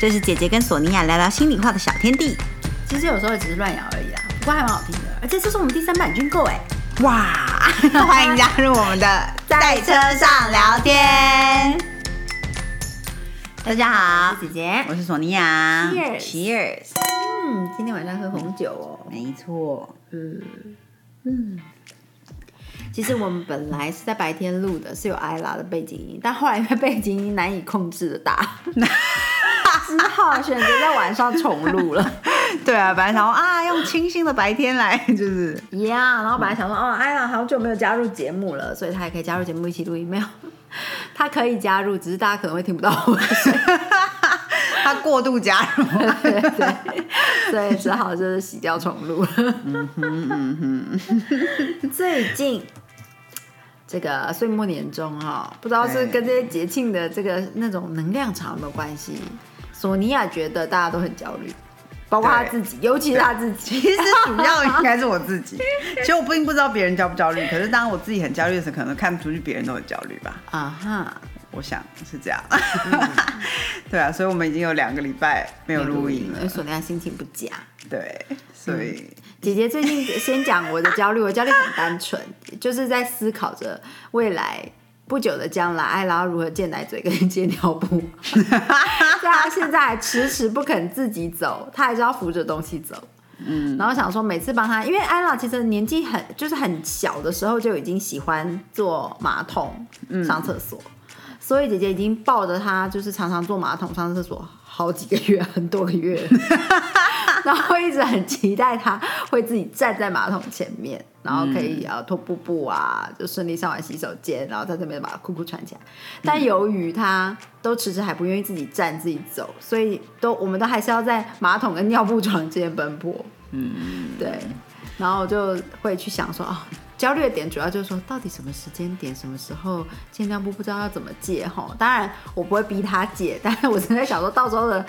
这是姐姐跟索尼娅聊聊心里话的小天地。其实有时候只是乱咬而已啦，不过还蛮好听的。而且这是我们第三版军购哎，哇！欢迎加入我们的在车上聊天。大家好，姐姐。我是索尼娅。Cheers Cheers！嗯，今天晚上喝红酒哦。没错，嗯嗯。其实我们本来是在白天录的，是有艾拉的背景音，但后来因为背景音难以控制的大，只好选择在晚上重录了。对啊，本来想说啊，用清新的白天来，就是呀、然后本来想说，哦，艾拉好久没有加入节目了，所以他也可以加入节目一起录音。没有，他可以加入，只是大家可能会听不到我的声音。他过度加入。对对，所以只好就是洗掉重录了。嗯哼嗯哼，最近这个岁末年终哈、不知道是跟这些节庆的这个那种能量场有没有关系？索尼娅觉得大家都很焦虑，包括他自己，尤其是他自己。其实主要应该是我自己。其实我并不知道别人焦不焦虑，可是当我自己很焦虑的时候，可能看不出去别人都很焦虑吧。啊哈，我想是这样。对啊，所以我们已经有两个礼拜没有录音了。因为索尼娅心情不佳。对，所以姐姐最近先讲我的焦虑，我焦虑很单纯，就是在思考着未来不久的将来，艾拉如何戒奶嘴跟戒尿布。所以她现在迟迟不肯自己走，他还是要扶着东西走。嗯，然后想说每次帮他，因为艾拉其实年纪很就是很小的时候就已经喜欢坐马桶上厕所，所以姐姐已经抱着他就是常常坐马桶上厕所好几个月，很多个月了。然后一直很期待他会自己站在马桶前面，然后可以呃脱布布啊，就顺利上完洗手间，然后在这边把裤裤穿起来。但由于他都迟迟还不愿意自己站自己走，所以都我们都还是要在马桶跟尿布床之间奔波。嗯，对，然后就会去想说，哦，焦虑的点主要就是说，到底什么时间点、什么时候戒尿布不知道要怎么戒哈。当然我不会逼他戒，但是我正在想说到时候的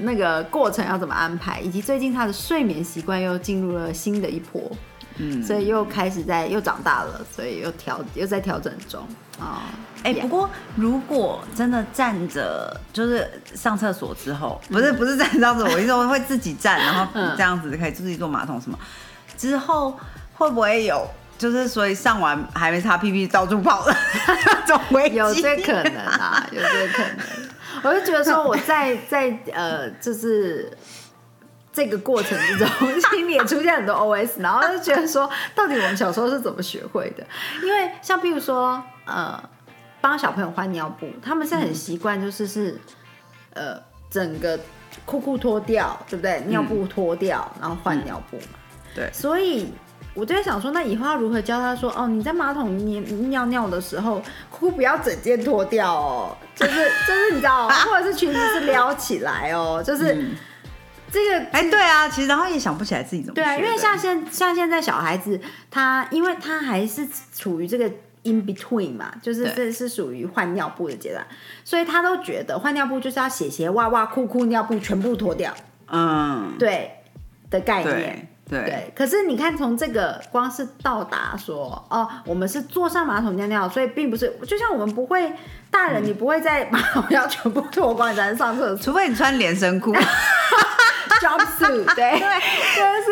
那个过程要怎么安排，以及最近他的睡眠习惯又进入了新的一波，嗯所以又开始在又长大了，所以又调又在调整中啊。哎、不过如果真的站着，就是上厕所之后，不是不是站着上厕所，我意思说会自己站，然后 嗯这样子可以自己坐马桶什么，之后会不会有？就是所以上完还没擦屁屁到处跑的那种危机，有这可能啊，有这可能。我就觉得说，我在在呃，就是这个过程之中，心里也出现很多 OS，然后就觉得说，到底我们小时候是怎么学会的？因为像譬如说，呃，帮小朋友换尿布，他们是很习惯，就是是呃，整个裤裤脱掉，对不对？尿布脱掉，然后换尿布嘛。对所以我就在想说，那以后要如何教他说，哦，你在马桶里尿尿的时候，裤不要整件脱掉哦，就是 就是你知道，或者是裙子是撩起来哦，就是、嗯。这个哎、对啊，其实然后也想不起来自己怎么对啊，因为像现像现在小孩子，他因为他还是处于这个 in between 嘛，就是对。这是属于换尿布的阶段，所以他都觉得换尿布就是要鞋鞋袜袜裤裤尿布全部脱掉，嗯，对的概念。对。对对，可是你看，从这个光是到达说，哦，我们是坐上马桶尿尿，所以并不是，就像我们不会，大人你不会在马桶要全部脱光你才能上厕所。除非你穿连身裤，，jumpsuit，对，就是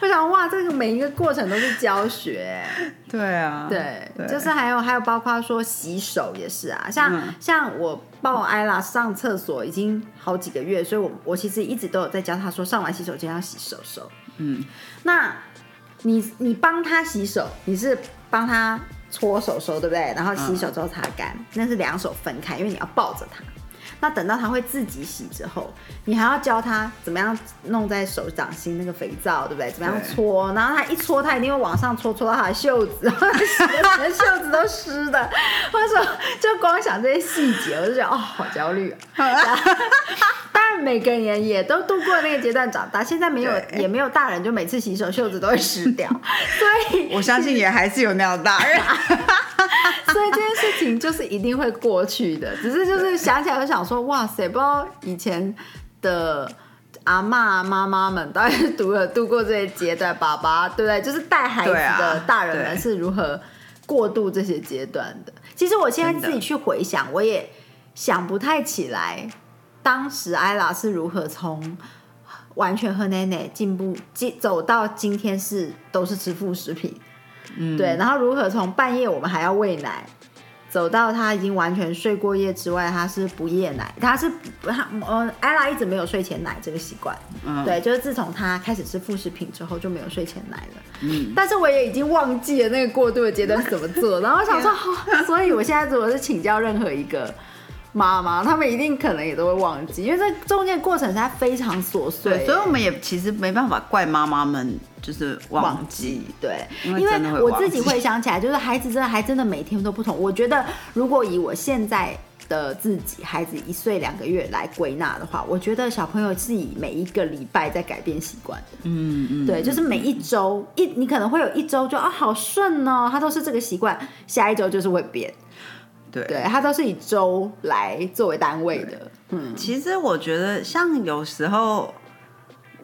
我想，哇，这个每一个过程都是教学，对啊，对，就是还有还有包括说洗手也是啊，像、嗯。像我抱艾拉上厕所已经好几个月，所以我我其实一直都有在教他说，上完洗手间要洗手手。嗯，那你你帮他洗手，你是帮他搓手手，对不对？然后洗手之后擦干，那是两手分开，因为你要抱着他。那等到他会自己洗之后，你还要教他怎么样弄在手掌心那个肥皂，对不对？怎么样搓？然后他一搓，他一定会往上搓，搓到他的袖子，然后袖子都湿的。或者说，就光想这些细节，我就觉得哦，好焦虑啊。当然，每个人也都度过那个阶段长大，现在没有也没有大人就每次洗手袖子都会湿掉，所以我相信也还是有那样的大人。所以这件事情就是一定会过去的，只是就是想起来就想说，哇塞，不知道以前的阿妈妈妈们到底是读了度过这些阶段，爸爸对不对？就是带孩子的大人们是如何过渡这些阶段的。其实我现在自己去回想，我也想不太起来。当时艾拉是如何从完全喝奶奶进步进走到今天是都是吃副食品，嗯，对，然后如何从半夜我们还要喂奶。走到他已经完全睡过夜之外，他是不夜奶，他是他呃，艾拉一直没有睡前奶这个习惯，嗯。对，就是自从他开始吃副食品之后就没有睡前奶了，嗯，但是我也已经忘记了那个过渡的阶段是怎么做，然后我想说，哦所以我现在如果是请教任何一个妈妈，他们一定可能也都会忘记，因为这中间过程实在非常琐碎，对，所以我们也其实没办法怪妈妈们，就是忘记。对，因为我自己记回想起来，就是孩子真的还真的每天都不同。我觉得如果以我现在的自己，孩子一岁两个月来归纳的话，我觉得小朋友是以每一个礼拜在改变习惯的。嗯嗯，对，就是每一周一，你可能会有一周就啊好顺哦，他都是这个习惯，下一周就是会变。对对，他都是以周来作为单位的。嗯，其实我觉得，像有时候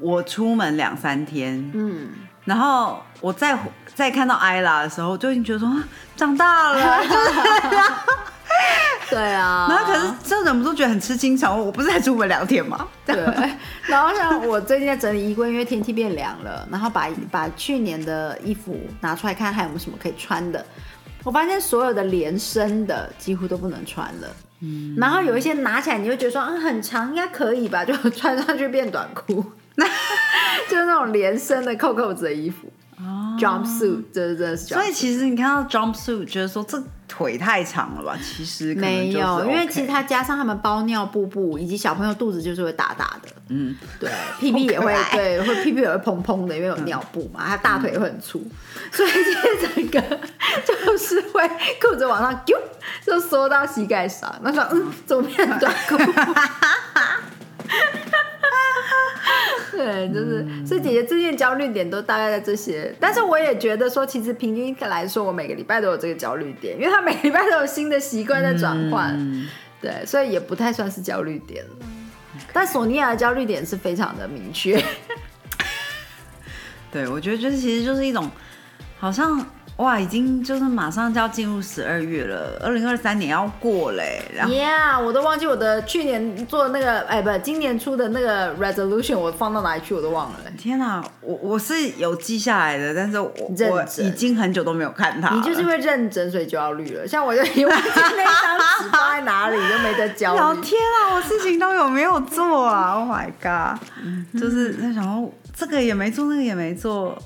我出门两三天，嗯，然后我再再看到艾拉的时候，就已经觉得说啊长大了，就 是 对啊。然后可是这忍不住觉得很吃惊，想说我不是才出门两天吗？对，然后像我最近在整理衣柜，因为天气变凉了，然后把把去年的衣服拿出来看，还有没有什么可以穿的。我发现所有的连身的几乎都不能穿了，嗯，然后有一些拿起来你会觉得说，嗯，很长，应该可以吧，就穿上去变短裤，那 就是那种连身的扣扣子的衣服、j u m p suit，这真的是 jumpsuit。所以其实你看到 jumpsuit，觉得说这腿太长了吧？其实没有，因为其实它加上他们包尿布布，以及小朋友肚子就是会大大的，嗯，对，屁屁也会 对，会屁屁也会蓬蓬的，因为有尿布嘛，他大腿会很粗，所以这整个就是会裤子往上丢，就缩到膝盖上，那说嗯，怎么变短裤？对，就是，所以姐姐最近焦虑点都大概在这些，但是我也觉得说，其实平均来说，我每个礼拜都有这个焦虑点，因为他每个礼拜都有新的习惯在转换，嗯。对，所以也不太算是焦虑点了。但索尼娅的焦虑点是非常的明确，对，我觉得就是其实就是一种，好像哇，已经就是马上就要进入十二月了，二零二三年要过嘞，然后 Yeah，我都忘记我的去年做的那个，哎，不，今年出的那个 resolution 我放到哪里去，我都忘了。天哪、我我是有记下来的，但是我我已经很久都没有看它。你就是因为认真所以焦虑了，像我就已忘记那张纸放在哪里，就没得焦虑。老天啊，我事情都有没有做啊？Oh my god！就是在想说这个也没做，那个也没做，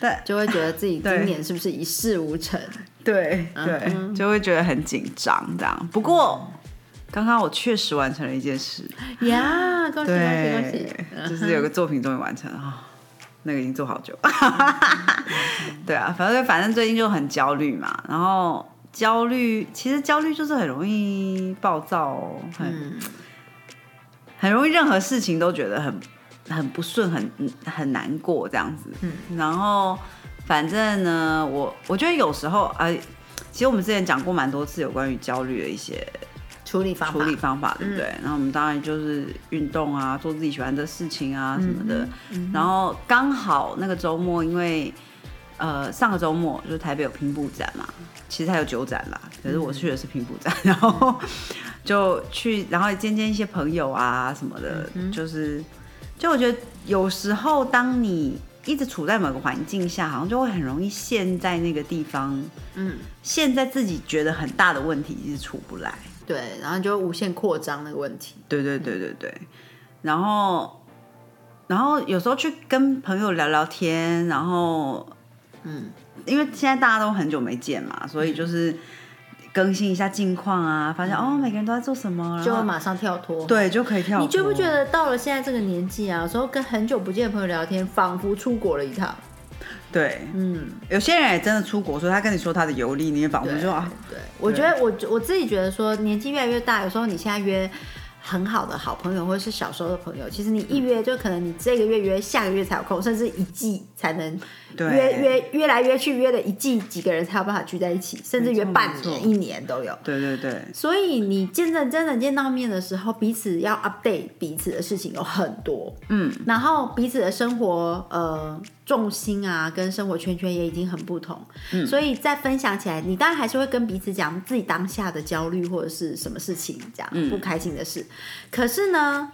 对就会觉得自己今年是不是一事无成？对对，就会觉得很紧张这样。不过刚刚我确实完成了一件事，呀，恭喜恭喜恭喜！，就是有个作品终于完成了啊。那个已经做好久，对啊，反正反正最近就很焦虑嘛，然后焦虑其实焦虑就是很容易暴躁，很、嗯很容易任何事情都觉得很很不顺，很很难过这样子。嗯，然后反正呢，我我觉得有时候呃，其实我们之前讲过蛮多次有关于焦虑的一些处理方法处理方法，对不对？然后我们当然就是运动啊，做自己喜欢的事情啊什么的。然后刚好那个周末，因为呃上个周末就是台北有拼布展嘛，其实还有酒展啦，可是我去的是拼布展，然后就去，然后见见一些朋友啊什么的，就是就我觉得有时候当你一直处在某个环境下，好像就会很容易陷在那个地方，嗯，陷在自己觉得很大的问题一直出不来。对，然后就会无限扩张那个问题。对对对对对，然后然后有时候去跟朋友聊聊天，然后嗯，因为现在大家都很久没见嘛，所以就是更新一下近况啊，发现、哦每个人都在做什么，就会马上跳脱。对就可以跳脱。你觉不觉得到了现在这个年纪啊，有时候跟很久不见的朋友聊天，仿佛出国了一趟。对，嗯，有些人也真的出国，所以他跟你说他的游历，你也仿佛对说啊，对，我觉得我我自己觉得说，年纪越来越大，有时候你现在约很好的好朋友或者是小时候的朋友，其实你一约就可能你这个月约，下个月才有空，甚至一季才能对。约约约来约去，约了一季几个人才有办法聚在一起，甚至约半年、一年都有。对对对，所以你见证真的见到面的时候，彼此要 update 彼此的事情有很多，嗯，然后彼此的生活呃重心啊，跟生活圈圈也已经很不同，所以在分享起来，你当然还是会跟彼此讲自己当下的焦虑或者是什么事情，这样不开心的事。可是呢，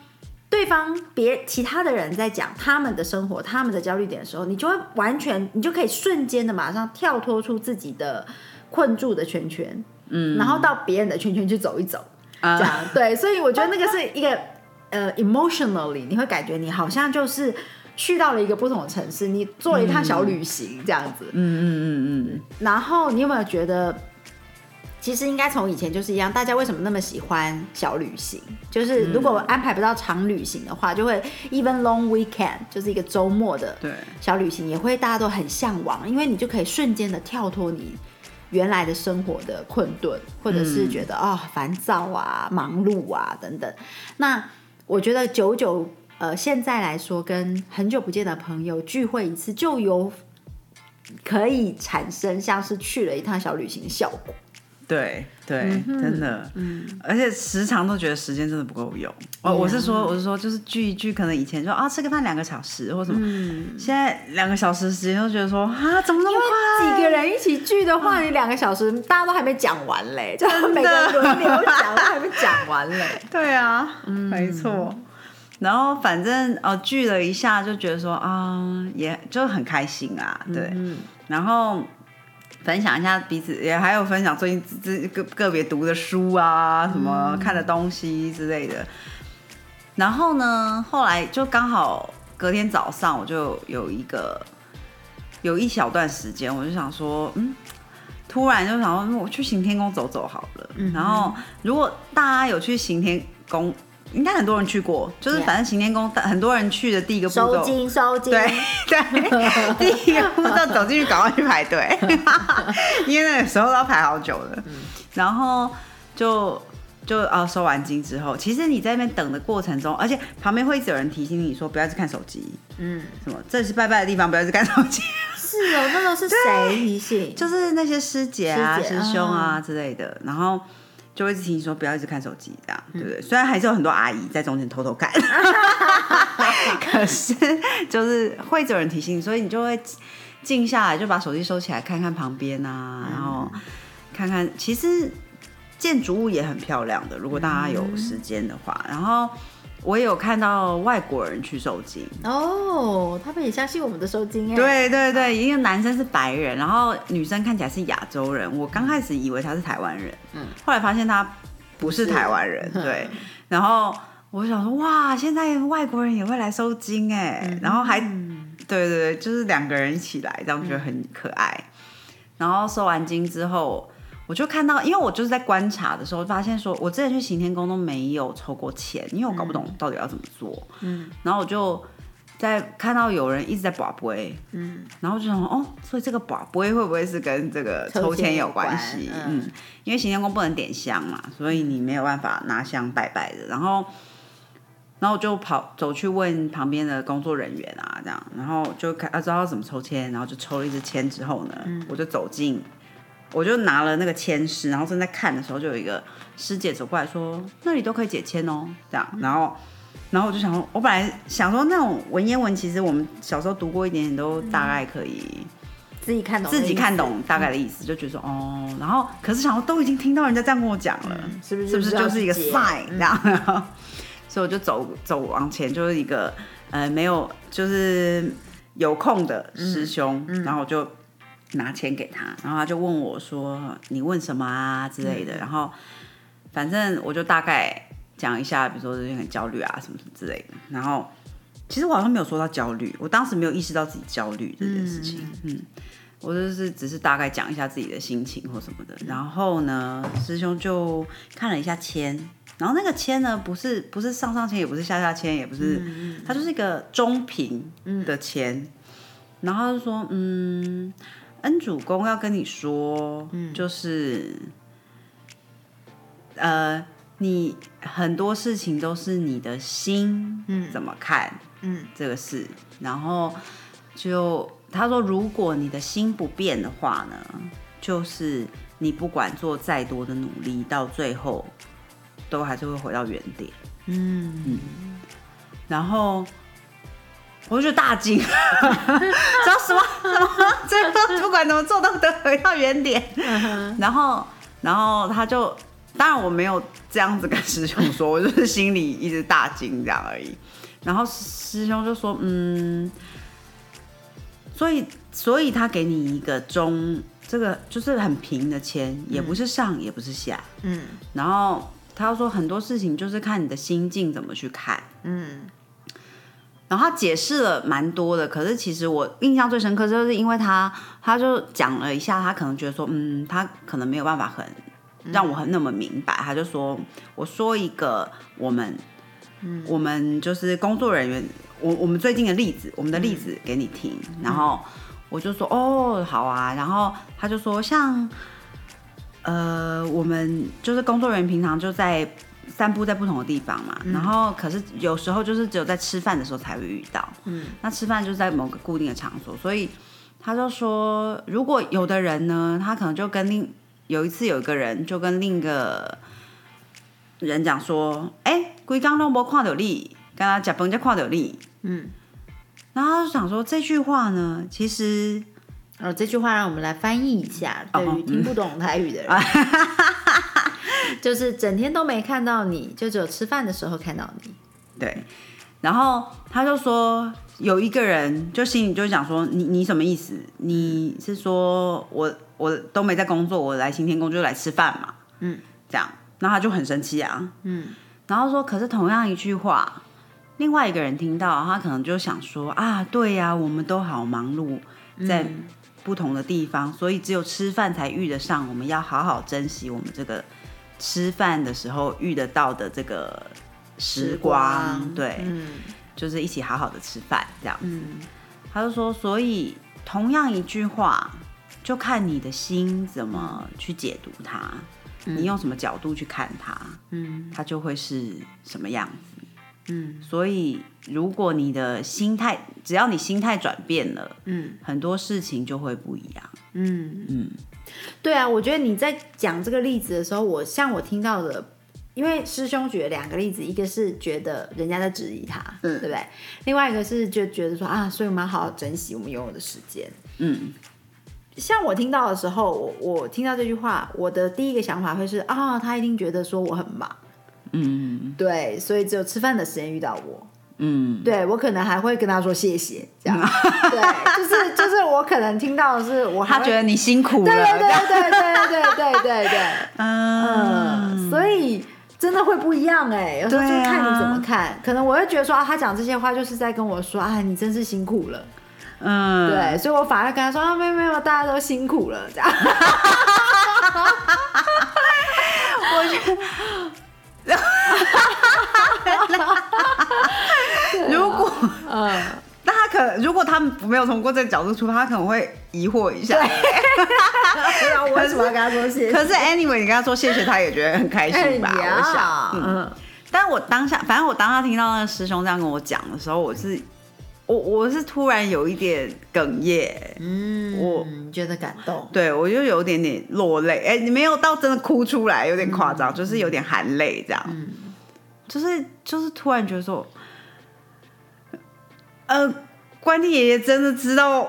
对方别其他的人在讲他们的生活、他们的焦虑点的时候，你就会完全，你就可以瞬间的马上跳脱出自己的困住的圈圈，嗯，然后到别人的圈圈去走一走，这样。对。所以我觉得那个是一个呃，emotionally，你会感觉你好像就是去到了一个不同的城市，你做了一趟小旅行这样子，嗯嗯嗯嗯。然后你有没有觉得？其实应该从以前就是一样，大家为什么那么喜欢小旅行？就是如果安排不到长旅行的话，就会 even long weekend，就是一个周末的小旅行，也会大家都很向往，因为你就可以瞬间的跳脱你原来的生活的困顿，或者是觉得啊烦躁啊、忙碌啊等等。那我觉得久久呃现在来说，跟很久不见的朋友聚会一次，就有可以产生像是去了一趟小旅行的效果。对对，真的，嗯，而且时常都觉得时间真的不够用。我我是说，我是说，就是聚一聚，可能以前说啊吃个饭两个小时或什么，现在两个小时时间都觉得说啊怎么那么快？几个人一起聚的话，你两个小时大家都还没讲完嘞，就每个人轮流讲都还没讲完嘞。对啊，没错。然后反正哦聚了一下，就觉得说啊，也就很开心啊，对，然后。分享一下彼此，也还有分享最近这个个别读的书啊，什么看的东西之类的。然后呢，后来就刚好隔天早上，我就有一个有一小段时间，我就想说，嗯，突然就想说，我去行天宫走走好了。然后如果大家有去行天宫。应该很多人去过，就是反正行天宫很多人去的第一个步骤，收金收金，对 对，第一个步骤走进去赶快去排队，因为那个时候都要排好久了。然后就就啊收完金之后，其实你在那边等的过程中，而且旁边会一直有人提醒你说不要去看手机，嗯，什么这是拜拜的地方，不要去看手机。是哦，那都是谁提醒？就是那些师姐啊、师兄啊之类的，然后。就会提醒说不要一直看手机，这样对不对？虽然还是有很多阿姨在中间偷偷看，可是就是会有人提醒，所以你就会静下来，就把手机收起来，看看旁边啊，然后看看其实建筑物也很漂亮的，如果大家有时间的话，然后。我有看到外国人去收金哦，他们也相信我们的收金哎。对对对，因为男生是白人，然后女生看起来是亚洲人。我刚开始以为他是台湾人，嗯，后来发现他不是台湾人，对。然后我想说，哇，现在外国人也会来收金哎，然后还对对对，就是两个人一起来，这样觉得很可爱。然后收完金之后。我就看到，因为我就是在观察的时候，发现说，我之前去行天宫都没有抽过签，因为我搞不懂到底要怎么做。嗯，然后我就在看到有人一直在把杯，嗯，然后就想哦，所以这个把杯会不会是跟这个抽签有关系？嗯，因为行天宫不能点香嘛，所以你没有办法拿香拜拜的。然后，然后我就跑走去问旁边的工作人员啊，这样，然后就看啊知道怎么抽签，然后就抽了一支签之后呢，我就走进。我就拿了那个签诗，然后正在看的时候，就有一个师姐走过来说：“那里都可以解签哦。”这样，然后，然后我就想说，我本来想说那种文言文，其实我们小时候读过一点点，都大概可以自己看懂，自己看懂大概的意思，就觉得说哦。然后，可是想说都已经听到人家这样跟我讲了，是不是？是不是就是一个 sign？这样，所以我就走走往前，就是一个呃没有就是有空的师兄，然后我就。拿钱给他，然后他就问我说：“你问什么啊之类的。”然后反正我就大概讲一下，比如说最近很焦虑啊什么什么之类的。然后其实我好像没有说到焦虑，我当时没有意识到自己焦虑这件事情。嗯，我就是只是大概讲一下自己的心情或什么的。然后呢，师兄就看了一下签，然后那个签呢，不是不是上上签，也不是下下签，也不是，它就是一个中平的签。然后就说：“嗯。”恩主公要跟你说，嗯就是，呃，你很多事情都是你的心嗯怎么看，嗯，这个事。然后就他说，如果你的心不变的话呢，就是你不管做再多的努力，到最后都还是会回到原点。嗯嗯，然后。我就大惊，知道什么？什么，最后不管怎么做都得回到原点。然后，然后他就，当然我没有这样子跟师兄说，我就是心里一直大惊这样而已。然后师兄就说，嗯，所以，所以他给你一个中，这个就是很平的签，也不是上，也不是下，嗯。然后他说很多事情就是看你的心境怎么去看。嗯然后他解释了蛮多的，可是其实我印象最深刻，就是因为他他就讲了一下，他可能觉得说，嗯，他可能没有办法很让我很那么明白，他就说，我说一个我们，我们就是工作人员，我我们最近的例子，我们的例子给你听，然后我就说，哦，好啊，然后他就说，像，呃，我们就是工作人员平常就在散步在不同的地方嘛，然后可是有时候就是只有在吃饭的时候才会遇到，嗯，那吃饭就是在某个固定的场所，所以他就说，如果有的人呢，他可能就跟另有一次有一个人就跟另一个人讲说，哎、龟刚都没看到你，跟他讲饭才看到你，嗯。然后他就想说这句话呢，其实哦，这句话让我们来翻译一下，对于听不懂台语的人，就是整天都没看到你，就只有吃饭的时候看到你。对，然后他就说有一个人就心里就想说你你什么意思？你是说我我都没在工作，我来新天宫就来吃饭嘛？嗯，这样，那他就很生气啊。嗯然后说，可是同样一句话，另外一个人听到，他可能就想说啊，对呀、我们都好忙碌，在不同的地方，所以只有吃饭才遇得上，我们要好好珍惜我们这个吃饭的时候遇得到的这个时光，对，嗯就是一起好好的吃饭这样。嗯他就说，所以同样一句话，就看你的心怎么去解读它，你用什么角度去看它，嗯它就会是什么样子。嗯所以，如果你的心态，只要你心态转变了，嗯很多事情就会不一样。嗯，嗯，对啊，我觉得你在讲这个例子的时候，我像我听到的。因为师兄举了两个例子，一个是觉得人家在质疑他，嗯对不对？另外一个是就觉得说啊，所以我们要好好珍惜我们拥有的时间。嗯像我听到的时候，我我听到这句话，我的第一个想法会是啊，他一定觉得说我很忙，嗯。对，所以只有吃饭的时间遇到我，嗯，对我可能还会跟他说谢谢，这样，对，就是就是我可能听到的是我他觉得你辛苦了，对对对对对对对对对，嗯。嗯，所以真的会不一样哎，有时候看你怎么看，可能我会觉得说啊，他讲这些话就是在跟我说啊，你真是辛苦了，嗯，对，所以我反而跟他说啊，没有没有，大家都辛苦了，这样。如果嗯，那他可，如果他没有从过这个角度出发，他可能会疑惑一下。为什么要跟他说谢谢？可是 anyway，你跟他说谢谢，他也觉得很开心吧？哎我想，嗯。嗯但我当下，反正我当下听到那个师兄这样跟我讲的时候，我是我我是突然有一点哽咽，嗯，我觉得感动，对我就有点点落泪，哎、你没有到真的哭出来，有点夸张，就是有点含泪这样，嗯。就是就是突然觉得说，呃，关帝爷爷真的知道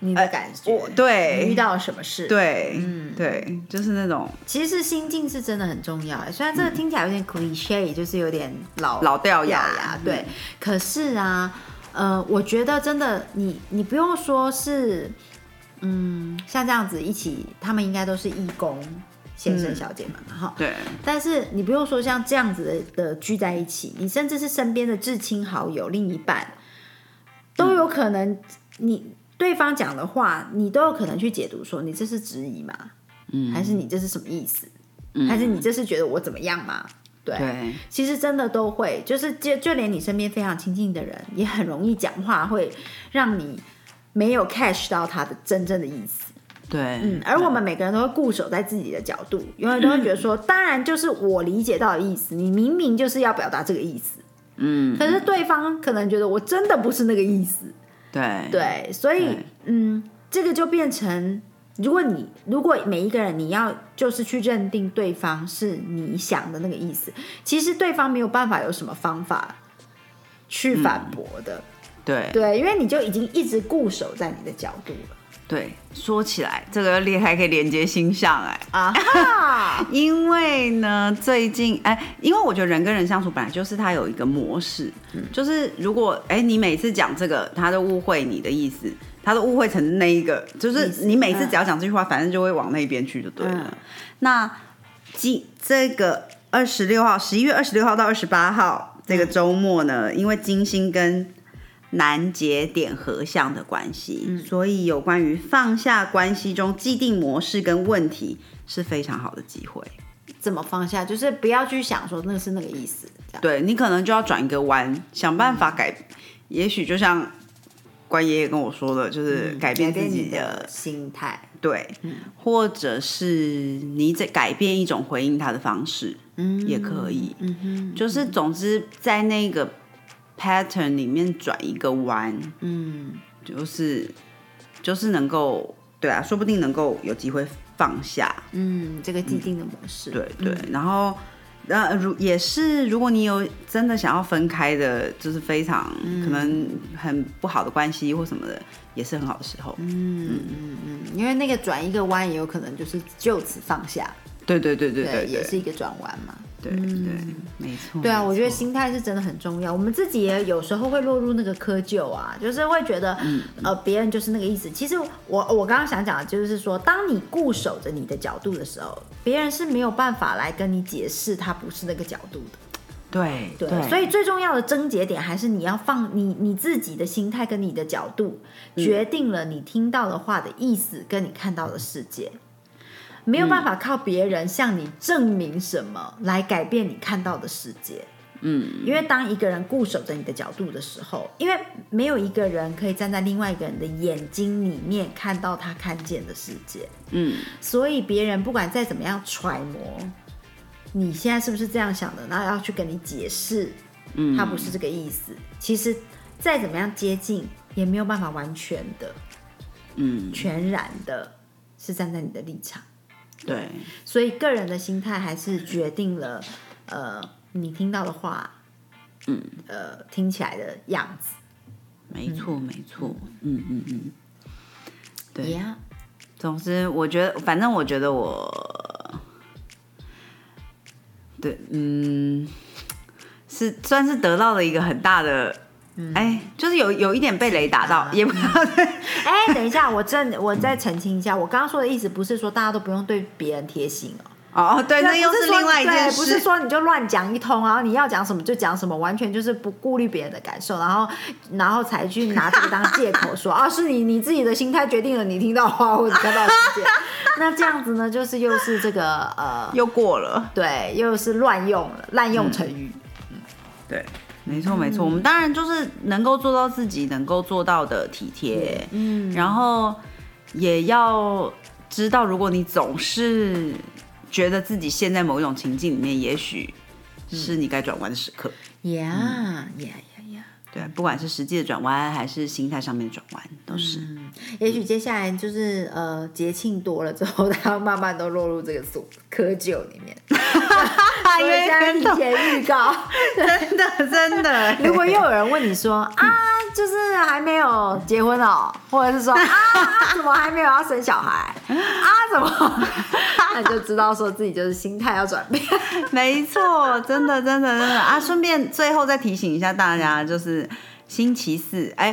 你的感觉，我对。遇到什么事？，对，嗯。对，就是那种。其实心境是真的很重要。虽然这个听起来有点 cliche，就是有点老老掉牙。牙，对。可是啊，呃，我觉得真的，你你不用说是，嗯，像这样子一起，他们应该都是义工先生小姐们嘛，哈、对，但是你不用说像这样子的的聚在一起，你甚至是身边的至亲好友、另一半，都有可能你对方讲的话，你都有可能去解读说你这是质疑吗？嗯，还是你这是什么意思？嗯还是你这是觉得我怎么样吗？对，对，其实真的都会，就是就就连你身边非常亲近的人，也很容易讲话会让你没有 catch 到他的真正的意思。对，嗯，而我们每个人都会固守在自己的角度，永远都会觉得说，当然就是我理解到的意思，你明明就是要表达这个意思，嗯，可是对方可能觉得我真的不是那个意思，对，对，所以嗯，这个就变成，如果你如果每一个人你要就是去认定对方是你想的那个意思，其实对方没有办法有什么方法去反驳的，对。对，因为你就已经一直固守在你的角度了。对，说起来这个连还可以连接星象哎，啊哈，因为呢，最近哎，因为我觉得人跟人相处本来就是他有一个模式，就是如果哎你每次讲这个，他都误会你的意思，他都误会成那一个，就是你每次只要讲这句话，反正就会往那边去就对了。嗯那今这个二十六号，十一月二十六号到二十八号这个周末呢，因为金星跟南节点合相的关系，所以有关于放下关系中既定模式跟问题是非常好的机会。怎么放下？就是不要去想说那是那个意思，对你可能就要转一个弯，想办法改。也许就像关爷爷跟我说的，就是改变自己你的的心态。对，或者是你在改变一种回应他的方式，嗯，也可以。嗯哼，就是总之在那个 pattern 里面转一个弯，嗯，就是就是能够对啊，说不定能够有机会放下。嗯，这个既定的模式，对对，然后。那，如也是，如果你有真的想要分开的，就是非常可能很不好的关系或什么的，也是很好的时候。嗯嗯嗯因为那个转一个弯也有可能就是就此放下，对对对对对，也是一个转弯嘛。对对，没错。对啊，我觉得心态是真的很重要。我们自己也有时候会落入那个窠臼啊，就是会觉得，呃，别人就是那个意思。其实我我刚刚想讲的就是说，当你固守着你的角度的时候，别人是没有办法来跟你解释他不是那个角度的。对对，对，所以最重要的症结点还是你要放你你自己的心态跟你的角度，决定了你听到的话的意思跟你看到的世界。没有办法靠别人向你证明什么来改变你看到的世界。嗯，因为当一个人固守着你的角度的时候，因为没有一个人可以站在另外一个人的眼睛里面看到他看见的世界，嗯，所以别人不管再怎么样揣摩，你现在是不是这样想的，那要去跟你解释，嗯他不是这个意思。其实再怎么样接近，也没有办法完全的、嗯，全然的是站在你的立场。对，所以个人的心态还是决定了，呃，你听到的话，嗯，呃，听起来的样子。没错没错，嗯嗯嗯，对。Yeah，总之，我觉得，反正我觉得我，对，嗯，是算是得到了一个很大的，哎、就是有有一点被雷打到，也不知道，哎，等一下，我正我再澄清一下，我刚刚说的意思不是说大家都不用对别人贴心哦。哦，对，那又是另外一件事，不是。说你就乱讲一通，然后你要讲什么就讲什么，完全就是不顾虑别人的感受，然后然后才去拿这个当借口说啊，是你你自己的心态决定了你听到的话或者看到的世界。那这样子呢，就是又是这个呃，又过了，对，又是乱用了，滥用成语。对，没错没错。我们当然就是能够做到自己能够做到的体贴，嗯，然后也要知道，如果你总是觉得自己陷在某一种情境里面，也许是你该转弯的时刻。呀呀呀呀！对，不管是实际的转弯，还是心态上面的转弯，都是。也许接下来就是呃节庆多了之后，他慢慢都落入这个所窠臼里面。所以现在提前预告，真的真的，如果又有人问你说啊，就是还没有结婚哦，或者是说 啊，怎么还没有要生小孩啊，怎么，那你就知道说自己就是心态要转变。没错，真的真的真的啊！顺便最后再提醒一下大家，就是星期四，哎、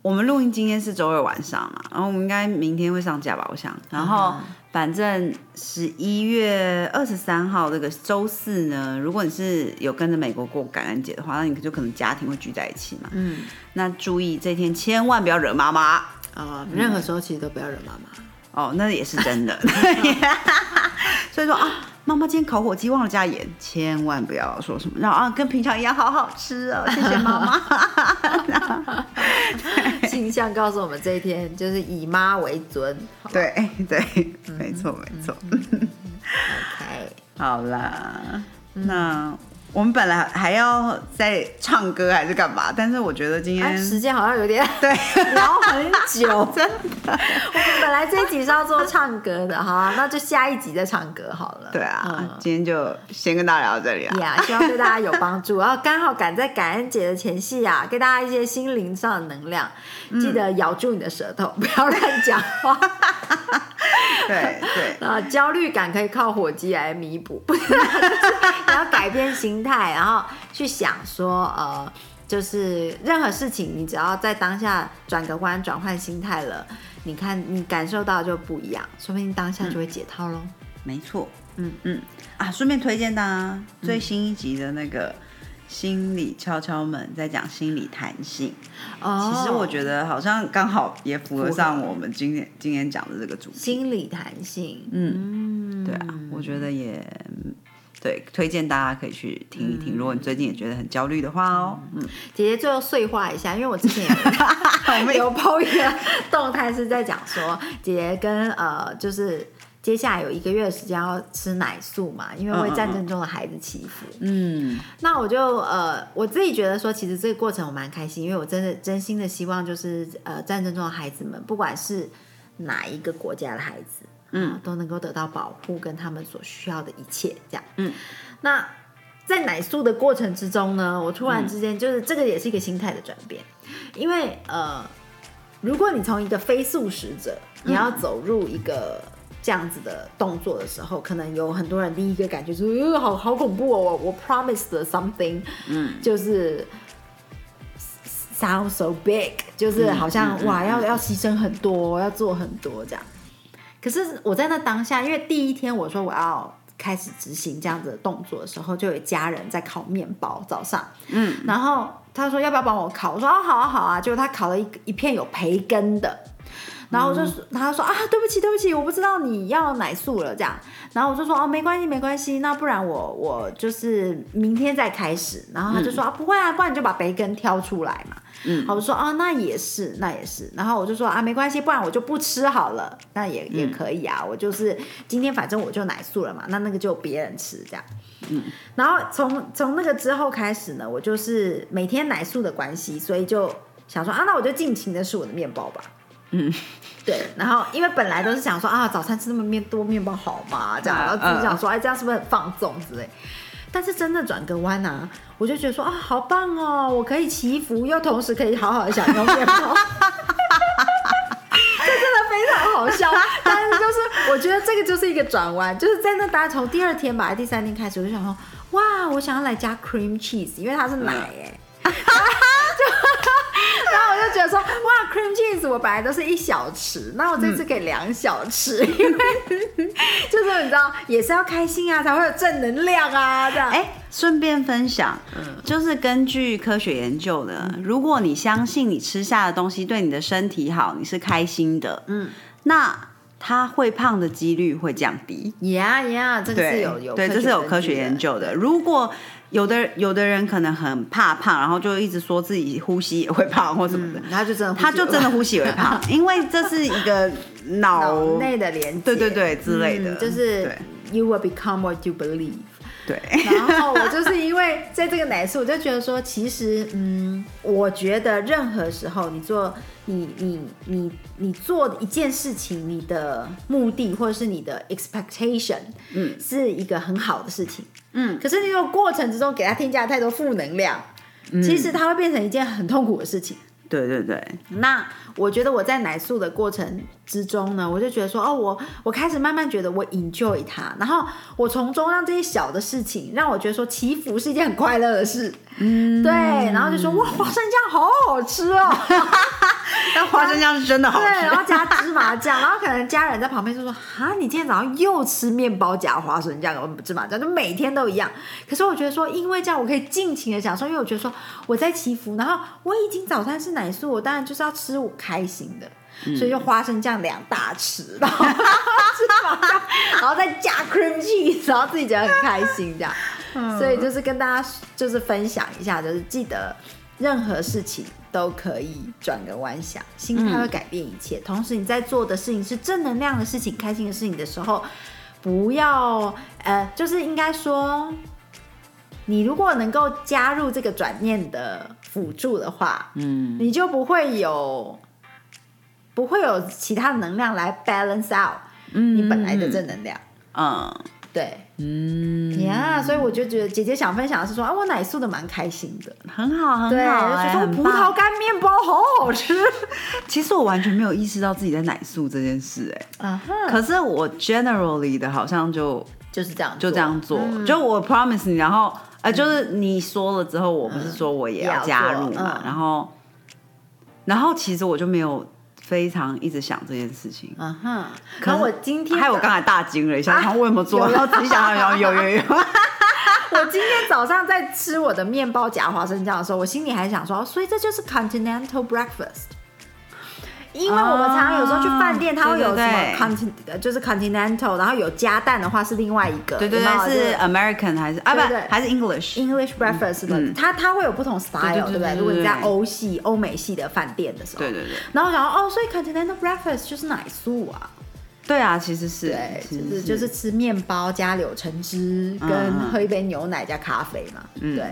我们录音今天是周二晚上嘛，然后我们应该明天会上架吧，我想。然后反正十一月二十三号这个周四呢，如果你是有跟着美国过感恩节的话，那你就可能家庭会聚在一起嘛。嗯那注意这天千万不要惹妈妈。啊，任何时候其实都不要惹妈妈。哦，那也是真的。所以说啊，妈妈今天烤火鸡忘了加盐，千万不要说什么，然后啊跟平常一样好好吃哦，谢谢 妈妈。形象告诉我们这一天就是以妈为尊。对对，没错没错。，OK，好啦，那我们本来还要在唱歌还是干嘛，但是我觉得今天时间好像有点对 聊很久，真的。我们本来这一集是要做唱歌的哈，那就下一集再唱歌好了。对啊，今天就先跟大家聊到这里啊。呀，希望对大家有帮助。然后刚好赶在感恩节的前夕啊，给大家一些心灵上的能量。记得咬住你的舌头，不要乱讲话。对 对，啊，焦虑感可以靠火鸡来弥补，不是？你要改变心态，然后去想说，呃，就是任何事情，你只要在当下转个弯，转换心态了，你看你感受到就不一样，说不定当下就会解套喽。没错，嗯嗯啊，顺便推荐大家最新一集的那个。心理敲敲门，在讲心理弹性。哦，其实我觉得好像刚好也符合上我们今天今天讲的这个主题。心理弹性，嗯，对啊，我觉得也对，推荐大家可以去听一听。如果你最近也觉得很焦虑的话哦，嗯，姐姐最后碎化一下，因为我之前我们 有 PO 一个动态是在讲说，姐姐跟呃就是。接下来有一个月的时间要吃奶素嘛，因为为战争中的孩子祈福。嗯，那我就呃，我自己觉得说，其实这个过程我蛮开心，因为我真的真心的希望就是呃，战争中的孩子们，不管是哪一个国家的孩子，嗯，都能够得到保护跟他们所需要的一切，这样。嗯，那在奶素的过程之中呢，我突然之间就是这个也是一个心态的转变，因为呃，如果你从一个非素食者，你要走入一个。这样子的动作的时候，可能有很多人第一个感觉是，呃，好好恐怖哦！我我 promised something，嗯，就是 sound so big，就是好像哇，要要牺牲很多，要做很多这样。可是我在那当下，因为第一天我说我要开始执行这样子的动作的时候，就有家人在烤面包，早上，嗯，然后他说要不要帮我烤？我说哦，好啊，好啊，结果他烤了一一片有培根的。然后我就说他说啊，对不起，对不起，我不知道你要奶素了这样。然后我就说哦，没关系，没关系，那不然我我就是明天再开始。然后他就说啊，不会啊，不然你就把培根挑出来嘛。嗯，好，我说啊，那也是，那也是。然后我就说啊，没关系，不然我就不吃好了，那也也可以啊。我就是今天反正我就奶素了嘛，那那个就别人吃这样。嗯，然后从从那个之后开始呢，我就是每天奶素的关系，所以就想说啊，那我就尽情的吃我的面包吧。嗯，对，然后因为本来都是想说啊，早餐吃那么面多面包好吗？这样，然后自己想说，哎，这样是不是很放纵之类？但是真的转个弯啊，我就觉得说啊，好棒哦，我可以祈福，又同时可以好好的享用面包，这真的非常好笑。但是就是我觉得这个就是一个转弯，就是在那大家从第二天吧，第三天开始，我就想说，哇，我想要来加 cream cheese，因为它是奶 我就觉得说，哇，cream cheese 我本来都是一小匙，那我这次给两小匙，因为 就是你知道，也是要开心啊，才会有正能量啊，这样。哎，顺便分享，嗯，就是根据科学研究的，如果你相信你吃下的东西对你的身体好，你是开心的，嗯，那他会胖的几率会降低。呀呀，这个是有有对，这是有科学研究的。如果有的有的人可能很怕胖，然后就一直说自己呼吸也会胖或什么的，他就真的他就真的呼吸也会胖，因为这是一个脑内的连接，对对对之类的，就是 you will become what you believe。对，然后我就是因为在这个奶素，我就觉得说，其实嗯，我觉得任何时候你做你你你你做一件事情，你的目的或者是你的 expectation，嗯，是一个很好的事情。嗯，可是你有过程之中给他添加太多负能量，其实它会变成一件很痛苦的事情。对对对，那我觉得我在奶素的过程之中呢，我就觉得说，哦，我我开始慢慢觉得我 enjoy 它，然后我从中让这些小的事情让我觉得说祈福是一件很快乐的事，嗯，对，然后就说哇，花生酱好好吃哦。但花生酱是真的好吃，对，然后加芝麻酱，然后可能家人在旁边就说：“啊，你今天早上又吃面包夹花生酱和芝麻酱，就每天都一样。”可是我觉得说，因为这样我可以尽情的享受，因为我觉得说我在祈福，然后我已经早餐是奶素，我当然就是要吃我开心的，所以就花生酱两大匙，然后 芝麻酱，然后再加 cream cheese，然后自己觉得很开心这样。所以就是跟大家就是分享一下，就是记得任何事情。都可以转个弯想，心态会改变一切。同时，你在做的事情是正能量的事情、开心的事情的时候，不要呃，就是应该说，你如果能够加入这个转念的辅助的话，嗯，你就不会有不会有其他的能量来 balance out 你本来的正能量。嗯对，嗯，呀、所以我就觉得姐姐想分享的是说，啊，我奶素的蛮开心的，很好很对，好、就哎说葡萄干面包好好吃，其实我完全没有意识到自己在奶素这件事、哎，啊哈，可是我 generally 的好像就就是这样，就这样做，嗯。就我 promise 你，然后呃，就是你说了之后，我不是说我也也要要加入做嘛，嗯。然后然后其实我就没有非常一直想这件事情。嗯哼，可我今天早害我刚才大惊了一下，啊然后我有没有做？有然后仔细想想，有有有有。我今天早上在吃我的面包夹花生酱的时候，我心里还想说，哦所以这就是 continental breakfast。因为我们常常有时候去饭店，哦它会有什对么对 conti 就是 continental，然后有加蛋的话是另外一个，对对是 American 还是啊？不还是 English？English breakfast 的，嗯。它它会有不同 style，对不对？如果你在对。欧系、欧美系的饭店的时候，对对对。然后我想说，哦，所以 continental breakfast 就是奶素啊，对啊，其实是，对，就是就是吃面包加柳橙汁，跟嗯。喝一杯牛奶加咖啡嘛，嗯。对。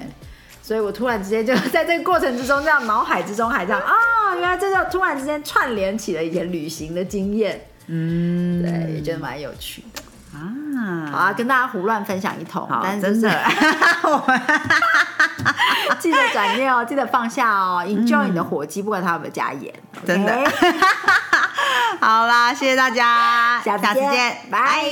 所以我突然之间就在这个过程之中，这样脑海之中还这样啊，原来这就突然之间串联起了以前旅行的经验，嗯，对，也觉得蛮有趣的。啊。好啊，啊，跟大家胡乱分享一通，好，但是就是真的，记得转念哦，记得放下哦，enjoy 你的火鸡，不管它有没有加盐，嗯真的？好啦，谢谢大家，下次见，拜。